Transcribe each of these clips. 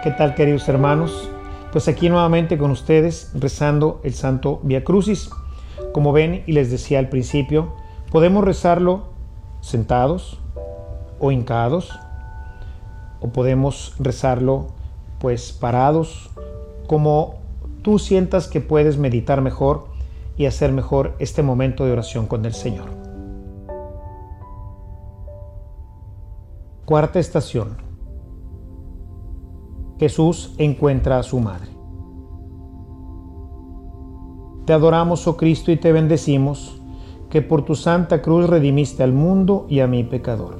¿Qué tal queridos hermanos? Pues aquí nuevamente con ustedes rezando el Santo Via Crucis. Como ven y les decía al principio, podemos rezarlo sentados o hincados o podemos rezarlo pues parados como tú sientas que puedes meditar mejor y hacer mejor este momento de oración con el Señor. Cuarta estación Jesús encuentra a su madre. Te adoramos, oh Cristo, y te bendecimos, que por tu santa cruz redimiste al mundo y a mi pecador.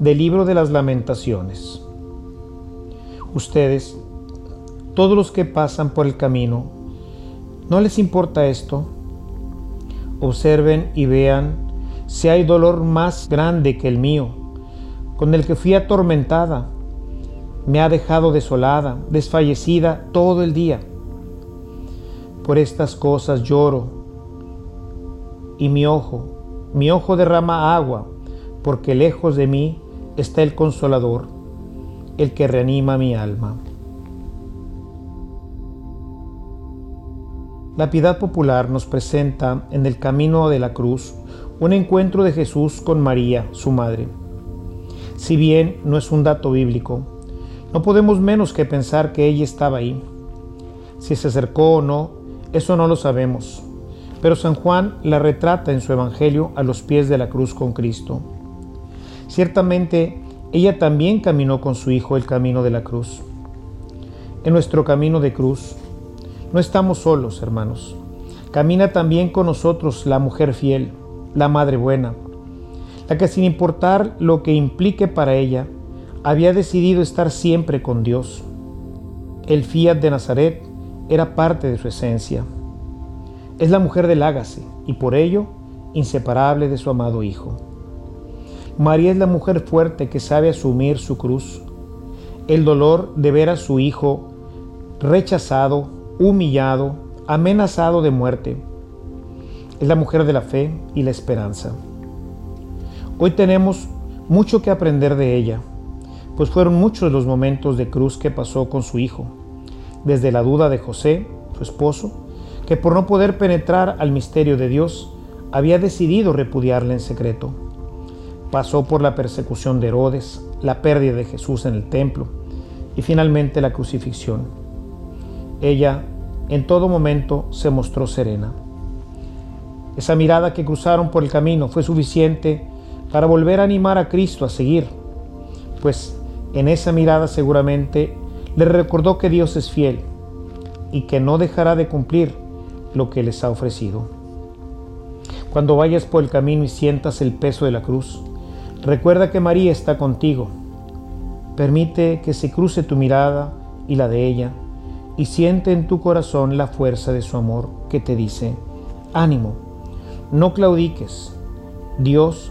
Del libro de las lamentaciones. Ustedes, todos los que pasan por el camino, ¿no les importa esto? Observen y vean si hay dolor más grande que el mío con el que fui atormentada, me ha dejado desolada, desfallecida todo el día. Por estas cosas lloro y mi ojo, mi ojo derrama agua, porque lejos de mí está el consolador, el que reanima mi alma. La piedad popular nos presenta en el camino de la cruz un encuentro de Jesús con María, su madre si bien no es un dato bíblico, no podemos menos que pensar que ella estaba ahí. Si se acercó o no, eso no lo sabemos, pero San Juan la retrata en su Evangelio a los pies de la cruz con Cristo. Ciertamente, ella también caminó con su Hijo el camino de la cruz. En nuestro camino de cruz, no estamos solos, hermanos. Camina también con nosotros la mujer fiel, la Madre Buena, la que sin importar lo que implique para ella, había decidido estar siempre con Dios. El fiat de Nazaret era parte de su esencia. Es la mujer del Ágase y por ello inseparable de su amado Hijo. María es la mujer fuerte que sabe asumir su cruz, el dolor de ver a su Hijo rechazado, humillado, amenazado de muerte. Es la mujer de la fe y la esperanza. Hoy tenemos mucho que aprender de ella, pues fueron muchos los momentos de cruz que pasó con su hijo, desde la duda de José, su esposo, que por no poder penetrar al misterio de Dios, había decidido repudiarle en secreto. Pasó por la persecución de Herodes, la pérdida de Jesús en el templo y finalmente la crucifixión. Ella en todo momento se mostró serena. Esa mirada que cruzaron por el camino fue suficiente para volver a animar a Cristo a seguir, pues en esa mirada seguramente le recordó que Dios es fiel y que no dejará de cumplir lo que les ha ofrecido. Cuando vayas por el camino y sientas el peso de la cruz, recuerda que María está contigo. Permite que se cruce tu mirada y la de ella y siente en tu corazón la fuerza de su amor que te dice, ánimo, no claudiques, Dios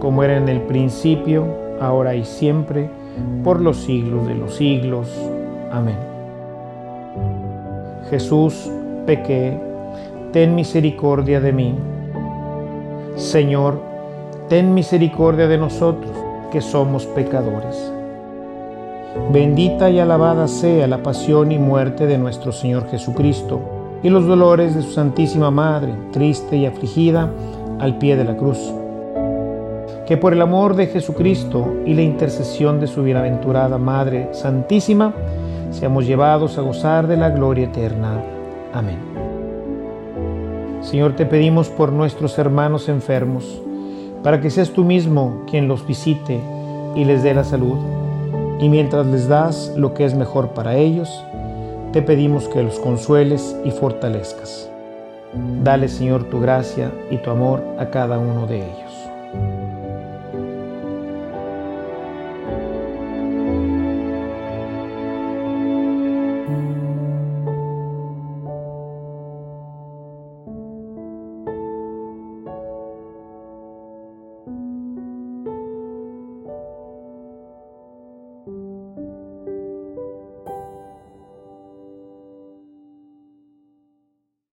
como era en el principio, ahora y siempre, por los siglos de los siglos. Amén. Jesús, pequé, ten misericordia de mí. Señor, ten misericordia de nosotros, que somos pecadores. Bendita y alabada sea la pasión y muerte de nuestro Señor Jesucristo y los dolores de su Santísima Madre, triste y afligida, al pie de la cruz que por el amor de Jesucristo y la intercesión de su bienaventurada Madre Santísima, seamos llevados a gozar de la gloria eterna. Amén. Señor, te pedimos por nuestros hermanos enfermos, para que seas tú mismo quien los visite y les dé la salud. Y mientras les das lo que es mejor para ellos, te pedimos que los consueles y fortalezcas. Dale, Señor, tu gracia y tu amor a cada uno de ellos.